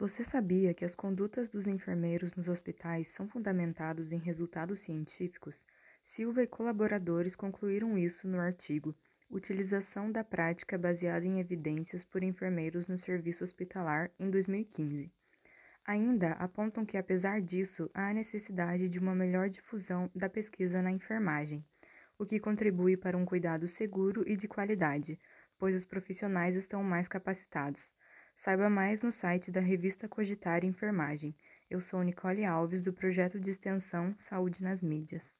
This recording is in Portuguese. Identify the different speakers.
Speaker 1: Você sabia que as condutas dos enfermeiros nos hospitais são fundamentados em resultados científicos? Silva e colaboradores concluíram isso no artigo Utilização da prática baseada em evidências por enfermeiros no serviço hospitalar em 2015. Ainda apontam que, apesar disso, há necessidade de uma melhor difusão da pesquisa na enfermagem, o que contribui para um cuidado seguro e de qualidade, pois os profissionais estão mais capacitados. Saiba mais no site da revista Cogitar Enfermagem. Eu sou Nicole Alves, do projeto de extensão Saúde nas Mídias.